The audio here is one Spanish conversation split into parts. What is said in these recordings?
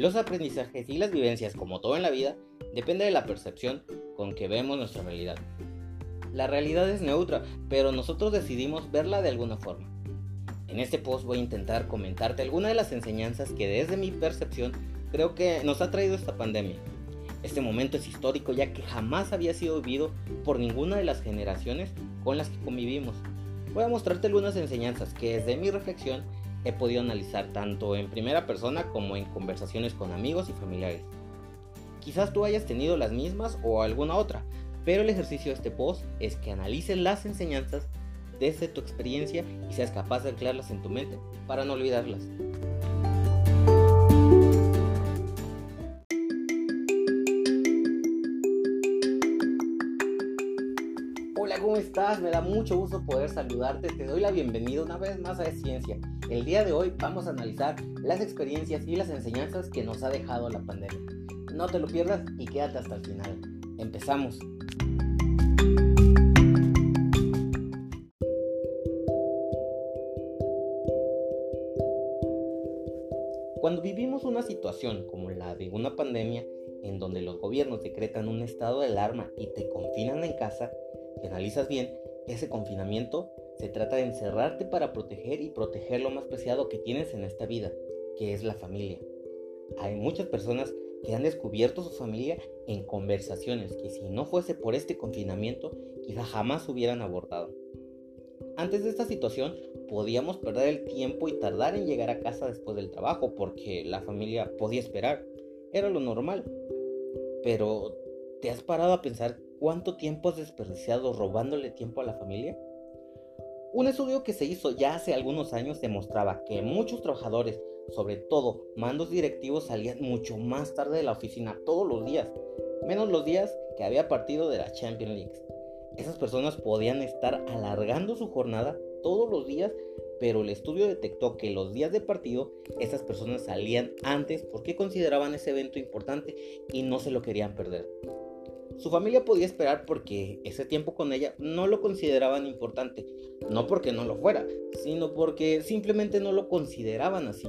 Los aprendizajes y las vivencias, como todo en la vida, depende de la percepción con que vemos nuestra realidad. La realidad es neutra, pero nosotros decidimos verla de alguna forma. En este post voy a intentar comentarte algunas de las enseñanzas que desde mi percepción creo que nos ha traído esta pandemia. Este momento es histórico ya que jamás había sido vivido por ninguna de las generaciones con las que convivimos. Voy a mostrarte algunas enseñanzas que desde mi reflexión he podido analizar tanto en primera persona como en conversaciones con amigos y familiares. Quizás tú hayas tenido las mismas o alguna otra, pero el ejercicio de este post es que analices las enseñanzas desde tu experiencia y seas capaz de anclarlas en tu mente para no olvidarlas. Estás? Me da mucho gusto poder saludarte. Te doy la bienvenida una vez más a Ciencia. El día de hoy vamos a analizar las experiencias y las enseñanzas que nos ha dejado la pandemia. No te lo pierdas y quédate hasta el final. Empezamos. Cuando vivimos una situación como la de una pandemia, en donde los gobiernos decretan un estado de alarma y te confinan en casa, si analizas bien, ese confinamiento se trata de encerrarte para proteger y proteger lo más preciado que tienes en esta vida, que es la familia. Hay muchas personas que han descubierto su familia en conversaciones que si no fuese por este confinamiento quizá jamás hubieran abordado. Antes de esta situación podíamos perder el tiempo y tardar en llegar a casa después del trabajo porque la familia podía esperar. Era lo normal. Pero, ¿te has parado a pensar cuánto tiempo has desperdiciado robándole tiempo a la familia? Un estudio que se hizo ya hace algunos años demostraba que muchos trabajadores, sobre todo mandos directivos, salían mucho más tarde de la oficina todos los días, menos los días que había partido de la Champions League. Esas personas podían estar alargando su jornada todos los días, pero el estudio detectó que los días de partido esas personas salían antes porque consideraban ese evento importante y no se lo querían perder. Su familia podía esperar porque ese tiempo con ella no lo consideraban importante, no porque no lo fuera, sino porque simplemente no lo consideraban así.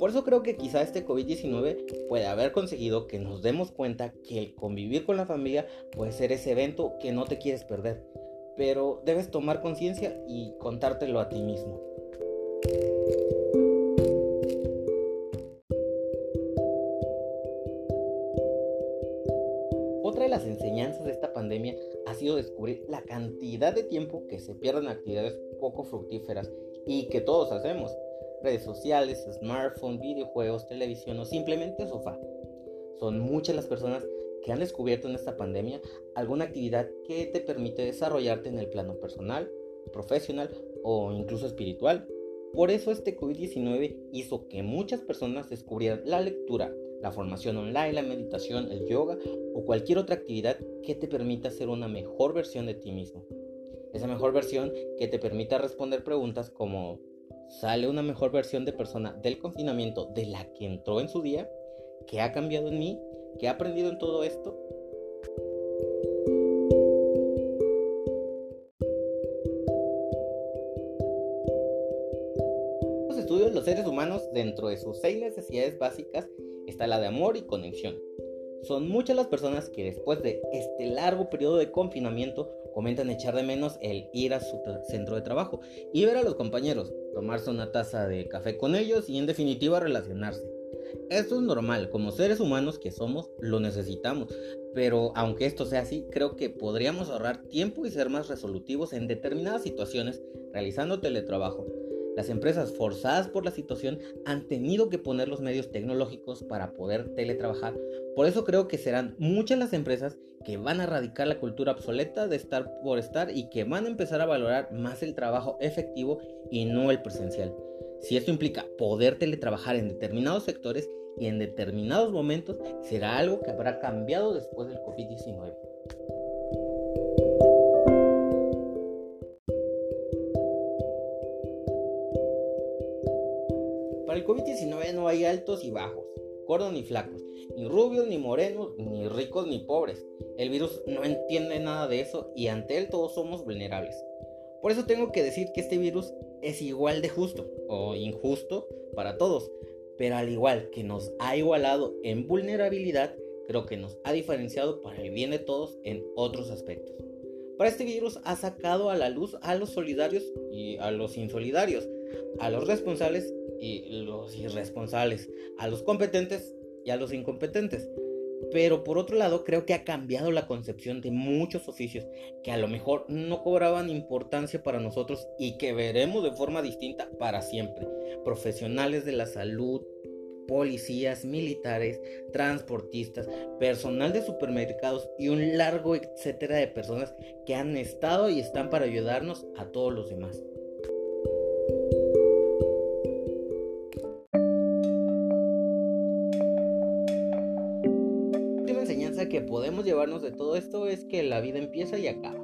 Por eso creo que quizá este COVID-19 puede haber conseguido que nos demos cuenta que el convivir con la familia puede ser ese evento que no te quieres perder, pero debes tomar conciencia y contártelo a ti mismo. Pandemia ha sido descubrir la cantidad de tiempo que se pierde en actividades poco fructíferas y que todos hacemos redes sociales, smartphone, videojuegos, televisión o simplemente sofá. Son muchas las personas que han descubierto en esta pandemia alguna actividad que te permite desarrollarte en el plano personal, profesional o incluso espiritual. Por eso este COVID-19 hizo que muchas personas descubrieran la lectura, la formación online, la meditación, el yoga o cualquier otra actividad que te permita ser una mejor versión de ti mismo. Esa mejor versión que te permita responder preguntas como sale una mejor versión de persona del confinamiento de la que entró en su día, qué ha cambiado en mí, qué ha aprendido en todo esto. Los estudios de los seres humanos dentro de sus seis necesidades básicas está la de amor y conexión. Son muchas las personas que después de este largo periodo de confinamiento comentan echar de menos el ir a su centro de trabajo y ver a los compañeros, tomarse una taza de café con ellos y en definitiva relacionarse. Esto es normal, como seres humanos que somos, lo necesitamos, pero aunque esto sea así, creo que podríamos ahorrar tiempo y ser más resolutivos en determinadas situaciones realizando teletrabajo. Las empresas forzadas por la situación han tenido que poner los medios tecnológicos para poder teletrabajar. Por eso creo que serán muchas las empresas que van a erradicar la cultura obsoleta de estar por estar y que van a empezar a valorar más el trabajo efectivo y no el presencial. Si esto implica poder teletrabajar en determinados sectores y en determinados momentos, será algo que habrá cambiado después del COVID-19. Para el COVID-19 no hay altos y bajos, gordos ni flacos, ni rubios ni morenos, ni ricos ni pobres. El virus no entiende nada de eso y ante él todos somos vulnerables. Por eso tengo que decir que este virus es igual de justo o injusto para todos. pero al igual que nos ha igualado en vulnerabilidad, creo que nos ha diferenciado para el bien de todos en otros aspectos. Para este virus ha sacado a la luz a los solidarios y a los insolidarios, a los responsables y los irresponsables, a los competentes y a los incompetentes. Pero por otro lado, creo que ha cambiado la concepción de muchos oficios que a lo mejor no cobraban importancia para nosotros y que veremos de forma distinta para siempre. Profesionales de la salud, policías, militares, transportistas, personal de supermercados y un largo etcétera de personas que han estado y están para ayudarnos a todos los demás. Que podemos llevarnos de todo esto es que la vida empieza y acaba.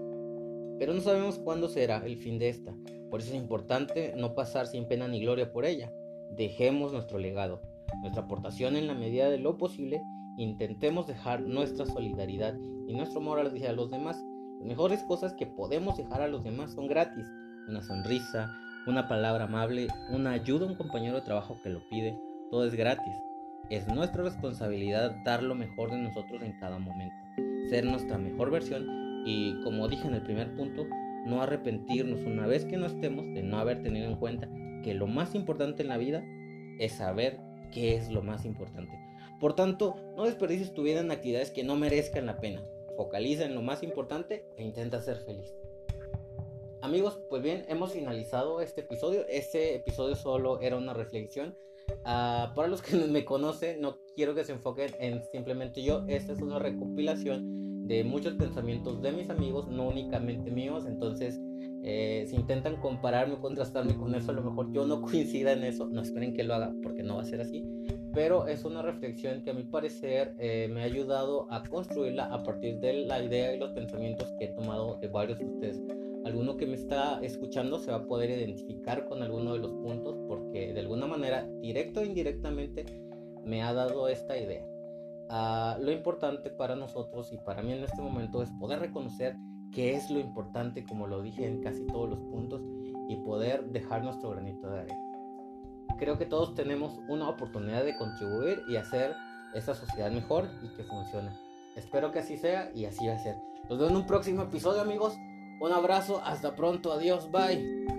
Pero no sabemos cuándo será el fin de esta. Por eso es importante no pasar sin pena ni gloria por ella. Dejemos nuestro legado, nuestra aportación en la medida de lo posible. Intentemos dejar nuestra solidaridad y nuestro amor a los demás. Las mejores cosas que podemos dejar a los demás son gratis. Una sonrisa, una palabra amable, una ayuda a un compañero de trabajo que lo pide. Todo es gratis. Es nuestra responsabilidad dar lo mejor de nosotros en cada momento, ser nuestra mejor versión y, como dije en el primer punto, no arrepentirnos una vez que no estemos de no haber tenido en cuenta que lo más importante en la vida es saber qué es lo más importante. Por tanto, no desperdicies tu vida en actividades que no merezcan la pena. Focaliza en lo más importante e intenta ser feliz. Amigos, pues bien, hemos finalizado este episodio. Este episodio solo era una reflexión Ah, para los que me conocen, no quiero que se enfoquen en simplemente yo. Esta es una recopilación de muchos pensamientos de mis amigos, no únicamente míos. Entonces, eh, si intentan compararme o contrastarme con eso, a lo mejor yo no coincida en eso. No esperen que lo haga porque no va a ser así. Pero es una reflexión que a mi parecer eh, me ha ayudado a construirla a partir de la idea y los pensamientos que he tomado de varios de ustedes alguno que me está escuchando se va a poder identificar con alguno de los puntos porque de alguna manera, directo o indirectamente, me ha dado esta idea. Ah, lo importante para nosotros y para mí en este momento es poder reconocer qué es lo importante, como lo dije en casi todos los puntos, y poder dejar nuestro granito de arena. Creo que todos tenemos una oportunidad de contribuir y hacer esta sociedad mejor y que funcione. Espero que así sea y así va a ser. Nos vemos en un próximo episodio amigos. Un abrazo, hasta pronto, adiós, bye.